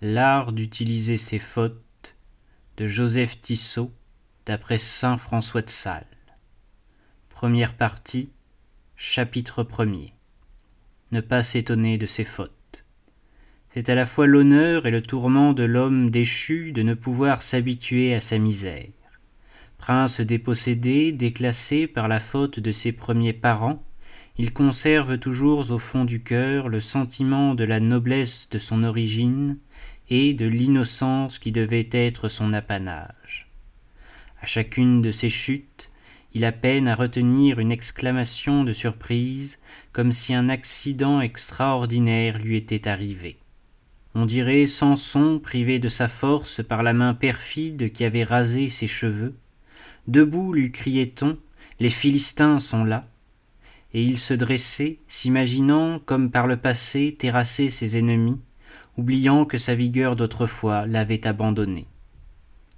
L'art d'utiliser ses fautes de Joseph Tissot d'après saint François de Sales. Première partie, chapitre premier. Ne pas s'étonner de ses fautes. C'est à la fois l'honneur et le tourment de l'homme déchu de ne pouvoir s'habituer à sa misère. Prince dépossédé, déclassé par la faute de ses premiers parents, il conserve toujours au fond du cœur le sentiment de la noblesse de son origine et de l'innocence qui devait être son apanage. À chacune de ces chutes, il a peine à retenir une exclamation de surprise, comme si un accident extraordinaire lui était arrivé. On dirait Samson privé de sa force par la main perfide qui avait rasé ses cheveux. Debout lui criait-on, les Philistins sont là et il se dressait, s'imaginant, comme par le passé, terrasser ses ennemis, oubliant que sa vigueur d'autrefois l'avait abandonné.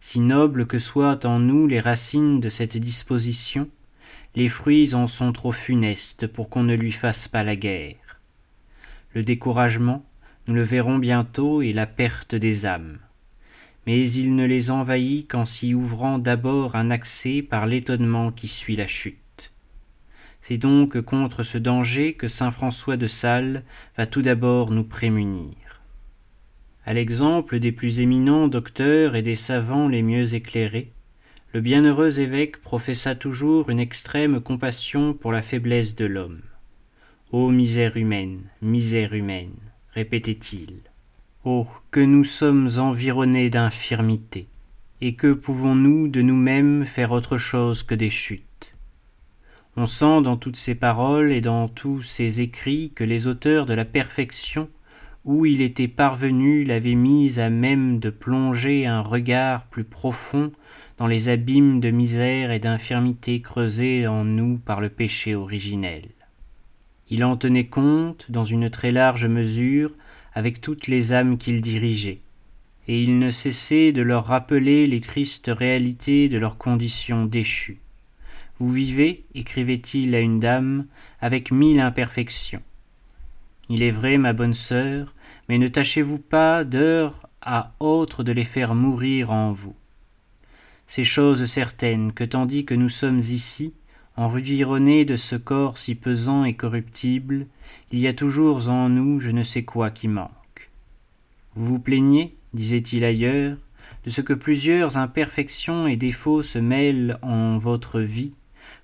Si nobles que soient en nous les racines de cette disposition, les fruits en sont trop funestes pour qu'on ne lui fasse pas la guerre. Le découragement, nous le verrons bientôt, est la perte des âmes. Mais il ne les envahit qu'en s'y ouvrant d'abord un accès par l'étonnement qui suit la chute. C'est donc contre ce danger que saint François de Sales va tout d'abord nous prémunir. À l'exemple des plus éminents docteurs et des savants les mieux éclairés, le bienheureux évêque professa toujours une extrême compassion pour la faiblesse de l'homme. Ô misère humaine, misère humaine, répétait-il. Oh, que nous sommes environnés d'infirmités, et que pouvons-nous de nous-mêmes faire autre chose que des chutes? On sent dans toutes ces paroles et dans tous ces écrits que les auteurs de la perfection où il était parvenu l'avaient mise à même de plonger un regard plus profond dans les abîmes de misère et d'infirmité creusés en nous par le péché originel. Il en tenait compte, dans une très large mesure, avec toutes les âmes qu'il dirigeait, et il ne cessait de leur rappeler les tristes réalités de leur condition déchue. Vous vivez, écrivait-il à une dame, avec mille imperfections. Il est vrai, ma bonne sœur, mais ne tâchez-vous pas d'heure à autre de les faire mourir en vous. C'est chose certaine que tandis que nous sommes ici, environnés de ce corps si pesant et corruptible, il y a toujours en nous je ne sais quoi qui manque. Vous vous plaignez, disait-il ailleurs, de ce que plusieurs imperfections et défauts se mêlent en votre vie,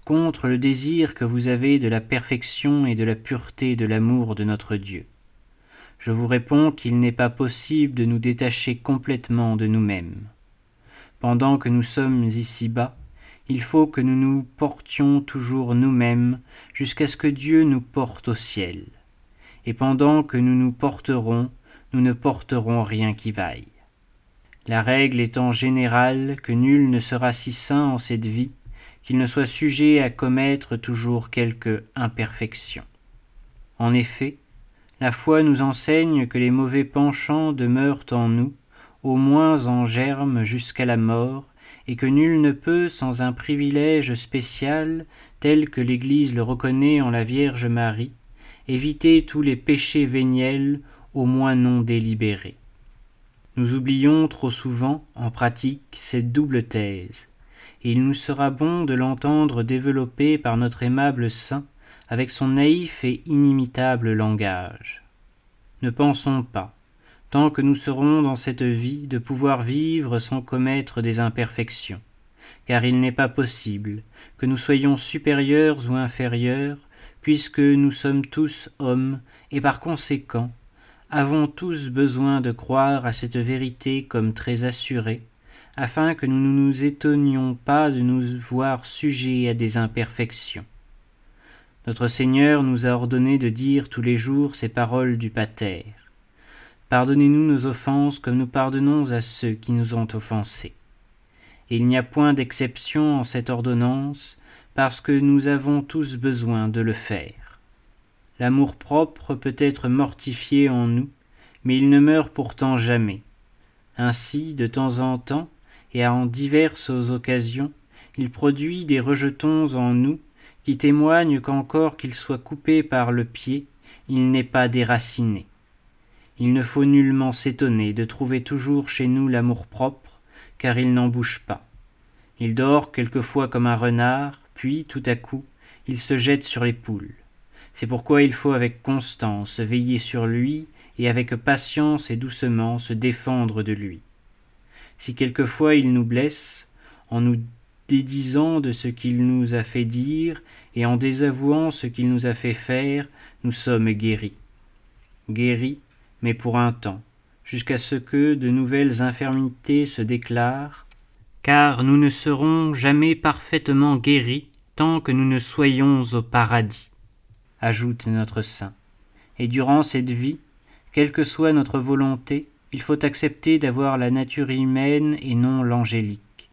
contre le désir que vous avez de la perfection et de la pureté de l'amour de notre Dieu. Je vous réponds qu'il n'est pas possible de nous détacher complètement de nous-mêmes. Pendant que nous sommes ici-bas, il faut que nous nous portions toujours nous-mêmes jusqu'à ce que Dieu nous porte au ciel. Et pendant que nous nous porterons, nous ne porterons rien qui vaille. La règle étant générale que nul ne sera si saint en cette vie qu'il ne soit sujet à commettre toujours quelque imperfection. En effet, la foi nous enseigne que les mauvais penchants demeurent en nous, au moins en germe jusqu'à la mort, et que nul ne peut, sans un privilège spécial, tel que l'Église le reconnaît en la Vierge Marie, éviter tous les péchés véniels, au moins non délibérés. Nous oublions trop souvent, en pratique, cette double thèse et il nous sera bon de l'entendre développer par notre aimable saint avec son naïf et inimitable langage. Ne pensons pas, tant que nous serons dans cette vie, de pouvoir vivre sans commettre des imperfections, car il n'est pas possible que nous soyons supérieurs ou inférieurs, puisque nous sommes tous hommes, et par conséquent avons tous besoin de croire à cette vérité comme très assurée, afin que nous ne nous étonnions pas de nous voir sujets à des imperfections. Notre Seigneur nous a ordonné de dire tous les jours ces paroles du Pater. Pardonnez-nous nos offenses comme nous pardonnons à ceux qui nous ont offensés. Il n'y a point d'exception en cette ordonnance, parce que nous avons tous besoin de le faire. L'amour-propre peut être mortifié en nous, mais il ne meurt pourtant jamais. Ainsi, de temps en temps, et en diverses occasions, il produit des rejetons en nous qui témoignent qu'encore qu'il soit coupé par le pied, il n'est pas déraciné. Il ne faut nullement s'étonner de trouver toujours chez nous l'amour-propre, car il n'en bouge pas. Il dort quelquefois comme un renard, puis, tout à coup, il se jette sur les poules. C'est pourquoi il faut avec constance veiller sur lui et avec patience et doucement se défendre de lui. Si quelquefois il nous blesse, en nous dédisant de ce qu'il nous a fait dire et en désavouant ce qu'il nous a fait faire, nous sommes guéris. Guéris, mais pour un temps, jusqu'à ce que de nouvelles infirmités se déclarent, car nous ne serons jamais parfaitement guéris tant que nous ne soyons au paradis, ajoute notre saint. Et durant cette vie, quelle que soit notre volonté, il faut accepter d'avoir la nature humaine et non l'angélique,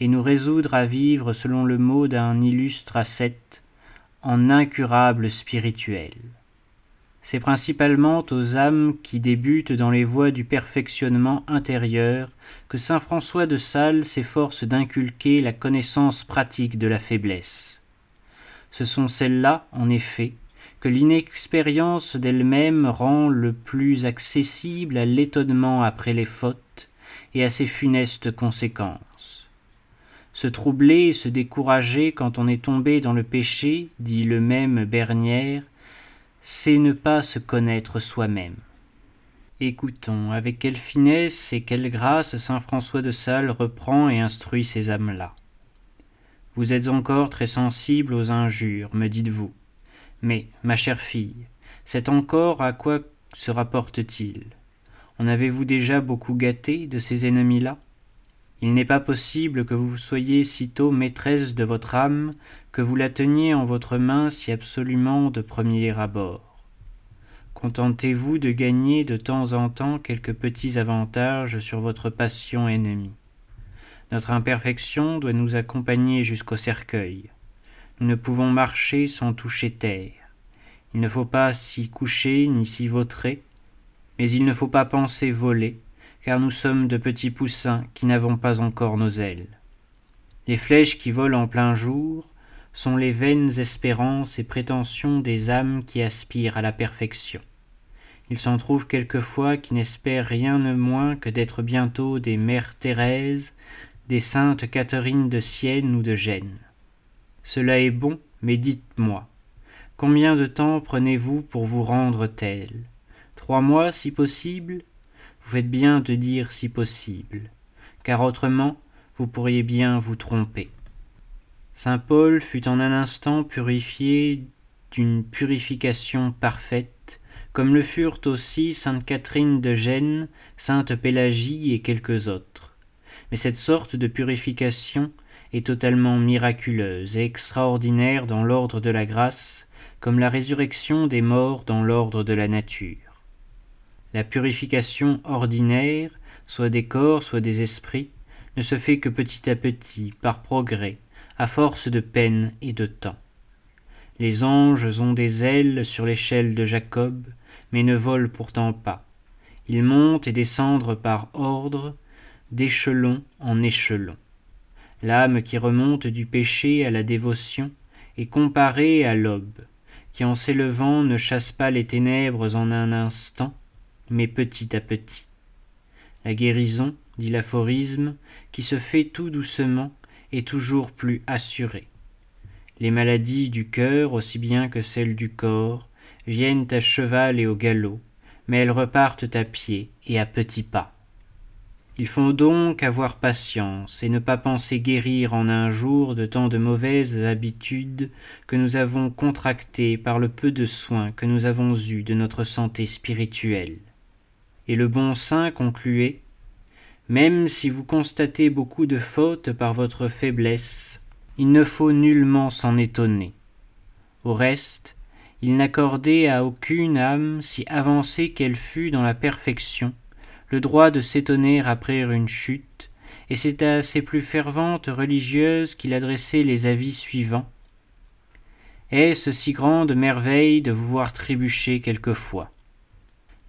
et nous résoudre à vivre selon le mot d'un illustre ascète, en incurable spirituel. C'est principalement aux âmes qui débutent dans les voies du perfectionnement intérieur que saint François de Sales s'efforce d'inculquer la connaissance pratique de la faiblesse. Ce sont celles-là, en effet, que l'inexpérience d'elle-même rend le plus accessible à l'étonnement après les fautes et à ses funestes conséquences. Se troubler et se décourager quand on est tombé dans le péché, dit le même Bernière, c'est ne pas se connaître soi-même. Écoutons avec quelle finesse et quelle grâce saint François de Sales reprend et instruit ces âmes-là. Vous êtes encore très sensible aux injures, me dites-vous. Mais, ma chère fille, cet encore à quoi se rapporte-t-il? En avez-vous déjà beaucoup gâté de ces ennemis-là? Il n'est pas possible que vous soyez sitôt maîtresse de votre âme, que vous la teniez en votre main si absolument de premier abord. Contentez-vous de gagner de temps en temps quelques petits avantages sur votre passion ennemie. Notre imperfection doit nous accompagner jusqu'au cercueil. Nous ne pouvons marcher sans toucher terre. Il ne faut pas s'y coucher ni s'y vautrer, mais il ne faut pas penser voler, car nous sommes de petits poussins qui n'avons pas encore nos ailes. Les flèches qui volent en plein jour sont les vaines espérances et prétentions des âmes qui aspirent à la perfection. Il s'en trouve quelquefois qui n'espèrent rien de moins que d'être bientôt des mères Thérèse, des saintes Catherine de Sienne ou de Gênes. Cela est bon, mais dites-moi, combien de temps prenez-vous pour vous rendre tel? Trois mois, si possible? Vous faites bien de dire si possible, car autrement vous pourriez bien vous tromper. Saint Paul fut en un instant purifié d'une purification parfaite, comme le furent aussi sainte Catherine de Gênes, sainte Pélagie et quelques autres. Mais cette sorte de purification est totalement miraculeuse et extraordinaire dans l'ordre de la grâce, comme la résurrection des morts dans l'ordre de la nature. La purification ordinaire, soit des corps, soit des esprits, ne se fait que petit à petit, par progrès, à force de peine et de temps. Les anges ont des ailes sur l'échelle de Jacob, mais ne volent pourtant pas. Ils montent et descendent par ordre, d'échelon en échelon l'âme qui remonte du péché à la dévotion est comparée à l'aube, qui en s'élevant ne chasse pas les ténèbres en un instant, mais petit à petit. La guérison, dit l'aphorisme, qui se fait tout doucement, est toujours plus assurée. Les maladies du cœur, aussi bien que celles du corps, viennent à cheval et au galop, mais elles repartent à pied et à petits pas. Il faut donc avoir patience et ne pas penser guérir en un jour de tant de mauvaises habitudes que nous avons contractées par le peu de soins que nous avons eus de notre santé spirituelle. Et le bon saint concluait Même si vous constatez beaucoup de fautes par votre faiblesse, il ne faut nullement s'en étonner. Au reste, il n'accordait à aucune âme, si avancée qu'elle fût dans la perfection, le droit de s'étonner après une chute, et c'est à ses plus ferventes religieuses qu'il adressait les avis suivants. Est-ce si grande merveille de vous voir trébucher quelquefois?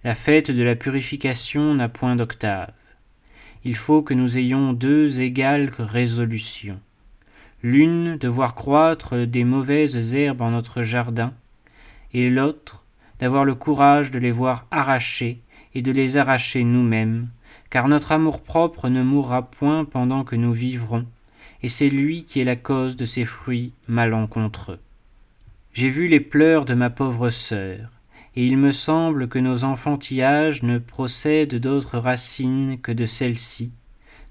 La fête de la purification n'a point d'octave. Il faut que nous ayons deux égales résolutions. L'une de voir croître des mauvaises herbes en notre jardin, et l'autre d'avoir le courage de les voir arracher et de les arracher nous-mêmes, car notre amour-propre ne mourra point pendant que nous vivrons, et c'est lui qui est la cause de ces fruits malencontreux. J'ai vu les pleurs de ma pauvre sœur, et il me semble que nos enfantillages ne procèdent d'autres racines que de celle-ci.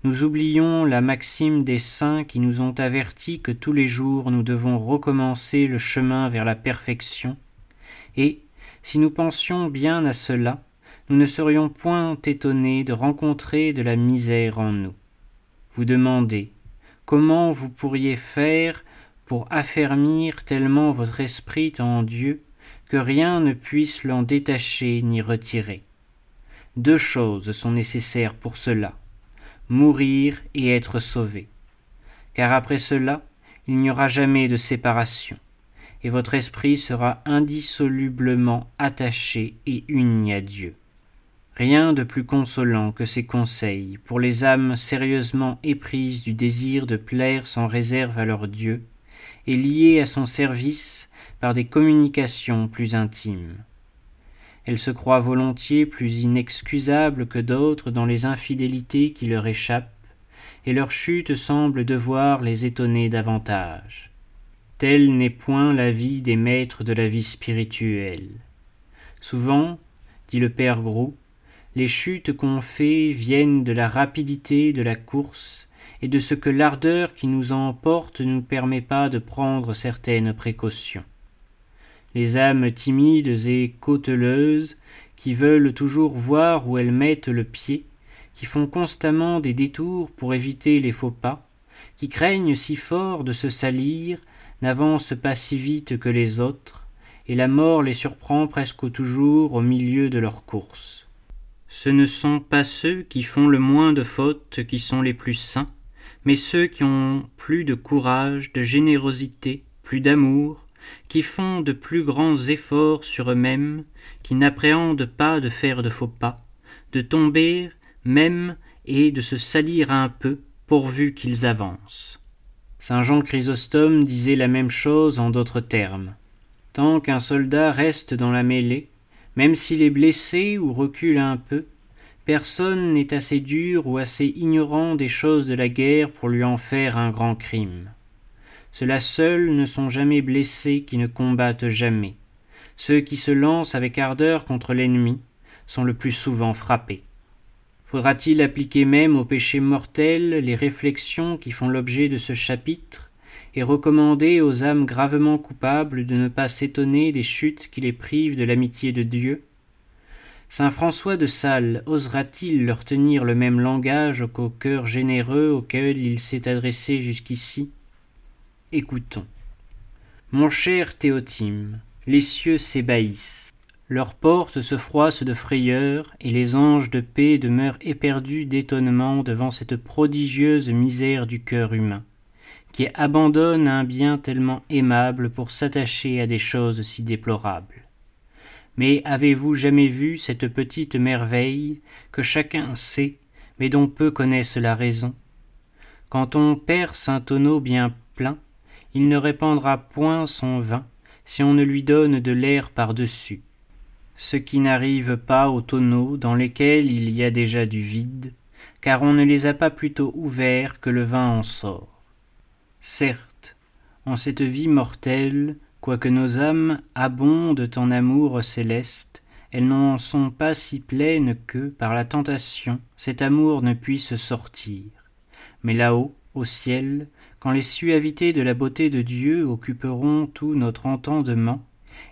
Nous oublions la maxime des saints qui nous ont avertis que tous les jours nous devons recommencer le chemin vers la perfection, et, si nous pensions bien à cela, nous ne serions point étonnés de rencontrer de la misère en nous. Vous demandez comment vous pourriez faire pour affermir tellement votre esprit en Dieu que rien ne puisse l'en détacher ni retirer? Deux choses sont nécessaires pour cela mourir et être sauvé. Car après cela, il n'y aura jamais de séparation, et votre esprit sera indissolublement attaché et uni à Dieu. Rien de plus consolant que ces conseils pour les âmes sérieusement éprises du désir de plaire sans réserve à leur Dieu, et liées à son service par des communications plus intimes. Elles se croient volontiers plus inexcusables que d'autres dans les infidélités qui leur échappent, et leur chute semble devoir les étonner davantage. Telle n'est point la vie des maîtres de la vie spirituelle. Souvent, dit le père Gros, les chutes qu'on fait viennent de la rapidité de la course et de ce que l'ardeur qui nous emporte ne nous permet pas de prendre certaines précautions les âmes timides et cauteleuses, qui veulent toujours voir où elles mettent le pied, qui font constamment des détours pour éviter les faux pas, qui craignent si fort de se salir, n'avancent pas si vite que les autres, et la mort les surprend presque toujours au milieu de leur course. Ce ne sont pas ceux qui font le moins de fautes qui sont les plus saints, mais ceux qui ont plus de courage, de générosité, plus d'amour, qui font de plus grands efforts sur eux-mêmes, qui n'appréhendent pas de faire de faux pas, de tomber même et de se salir un peu, pourvu qu'ils avancent. Saint Jean Chrysostome disait la même chose en d'autres termes. Tant qu'un soldat reste dans la mêlée, même s'il est blessé ou recule un peu, personne n'est assez dur ou assez ignorant des choses de la guerre pour lui en faire un grand crime. Ceux-là seuls ne sont jamais blessés qui ne combattent jamais. Ceux qui se lancent avec ardeur contre l'ennemi sont le plus souvent frappés. Faudra-t-il appliquer même au péché mortel les réflexions qui font l'objet de ce chapitre, et recommander aux âmes gravement coupables de ne pas s'étonner des chutes qui les privent de l'amitié de Dieu. Saint François de Sales osera-t-il leur tenir le même langage qu'au cœur généreux auquel il s'est adressé jusqu'ici? Écoutons. Mon cher Théotime, les cieux s'ébahissent, leurs portes se froissent de frayeur, et les anges de paix demeurent éperdus d'étonnement devant cette prodigieuse misère du cœur humain, qui abandonne un bien tellement aimable pour s'attacher à des choses si déplorables. Mais avez-vous jamais vu cette petite merveille que chacun sait, mais dont peu connaissent la raison? Quand on perce un tonneau bien plein, il ne répandra point son vin si on ne lui donne de l'air par-dessus. Ce qui n'arrive pas aux tonneaux dans lesquels il y a déjà du vide, car on ne les a pas plutôt ouverts que le vin en sort. Certes, en cette vie mortelle, quoique nos âmes abondent en amour céleste, elles n'en sont pas si pleines que, par la tentation, cet amour ne puisse sortir. Mais là-haut, au ciel, quand les suavités de la beauté de Dieu occuperont tout notre entendement,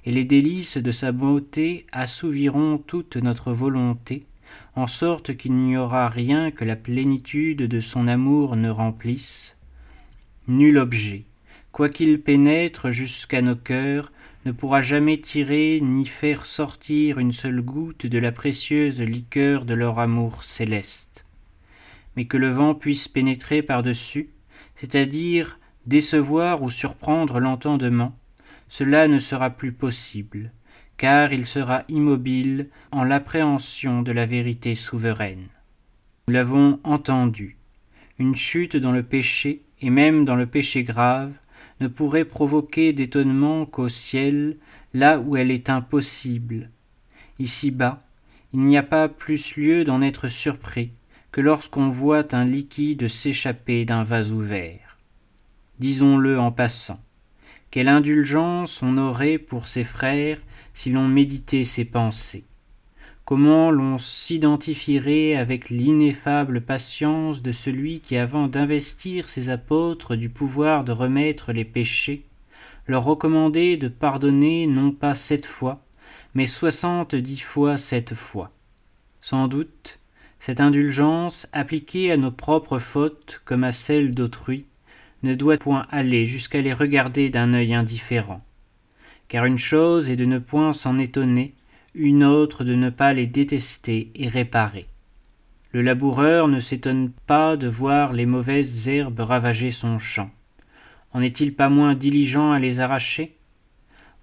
et les délices de sa beauté assouviront toute notre volonté, en sorte qu'il n'y aura rien que la plénitude de son amour ne remplisse, nul objet, quoiqu'il pénètre jusqu'à nos cœurs, ne pourra jamais tirer ni faire sortir une seule goutte de la précieuse liqueur de leur amour céleste. Mais que le vent puisse pénétrer par-dessus, c'est-à-dire décevoir ou surprendre l'entendement, cela ne sera plus possible, car il sera immobile en l'appréhension de la vérité souveraine. Nous l'avons entendu. Une chute dans le péché, et même dans le péché grave, ne pourrait provoquer d'étonnement qu'au ciel, là où elle est impossible. Ici-bas, il n'y a pas plus lieu d'en être surpris que lorsqu'on voit un liquide s'échapper d'un vase ouvert. Disons-le en passant. Quelle indulgence on aurait pour ses frères si l'on méditait ses pensées. Comment l'on s'identifierait avec l'ineffable patience de celui qui, avant d'investir ses apôtres du pouvoir de remettre les péchés, leur recommandait de pardonner non pas sept fois, mais soixante-dix fois sept fois. Sans doute, cette indulgence, appliquée à nos propres fautes comme à celles d'autrui, ne doit point aller jusqu'à les regarder d'un œil indifférent. Car une chose est de ne point s'en étonner, une autre de ne pas les détester et réparer. Le laboureur ne s'étonne pas de voir les mauvaises herbes ravager son champ. En est-il pas moins diligent à les arracher?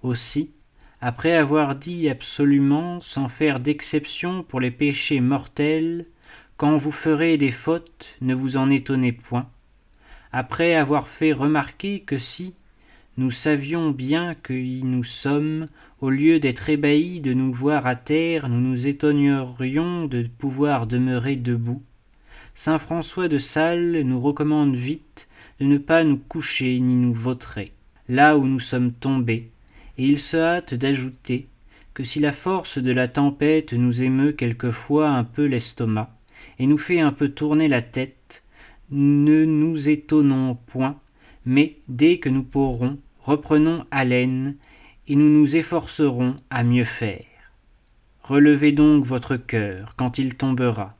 Aussi, après avoir dit absolument, sans faire d'exception pour les péchés mortels, quand vous ferez des fautes, ne vous en étonnez point, après avoir fait remarquer que si, nous savions bien qui nous sommes, au lieu d'être ébahis de nous voir à terre, nous nous étonnerions de pouvoir demeurer debout. Saint François de Sales nous recommande vite de ne pas nous coucher ni nous vautrer, là où nous sommes tombés, et il se hâte d'ajouter que si la force de la tempête nous émeut quelquefois un peu l'estomac, et nous fait un peu tourner la tête, ne nous étonnons point, mais dès que nous pourrons, reprenons haleine, et nous nous efforcerons à mieux faire. Relevez donc votre cœur quand il tombera,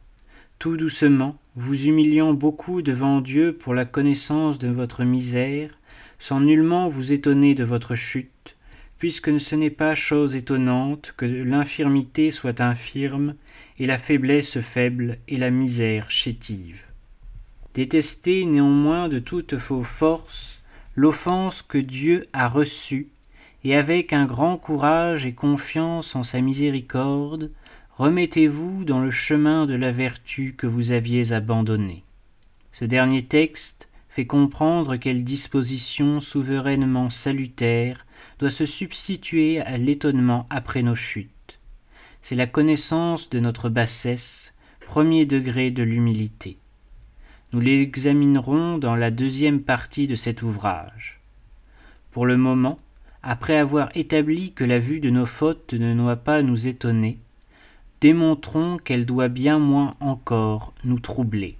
tout doucement, vous humiliant beaucoup devant Dieu pour la connaissance de votre misère, sans nullement vous étonner de votre chute, puisque ce n'est pas chose étonnante que l'infirmité soit infirme, et la faiblesse faible, et la misère chétive. Détestez néanmoins de toutes vos forces l'offense que Dieu a reçue, et avec un grand courage et confiance en sa miséricorde, remettez-vous dans le chemin de la vertu que vous aviez abandonné. Ce dernier texte fait comprendre quelle disposition souverainement salutaire doit se substituer à l'étonnement après nos chutes. C'est la connaissance de notre bassesse, premier degré de l'humilité. Nous l'examinerons dans la deuxième partie de cet ouvrage. Pour le moment, après avoir établi que la vue de nos fautes ne doit pas nous étonner, démontrons qu'elle doit bien moins encore nous troubler.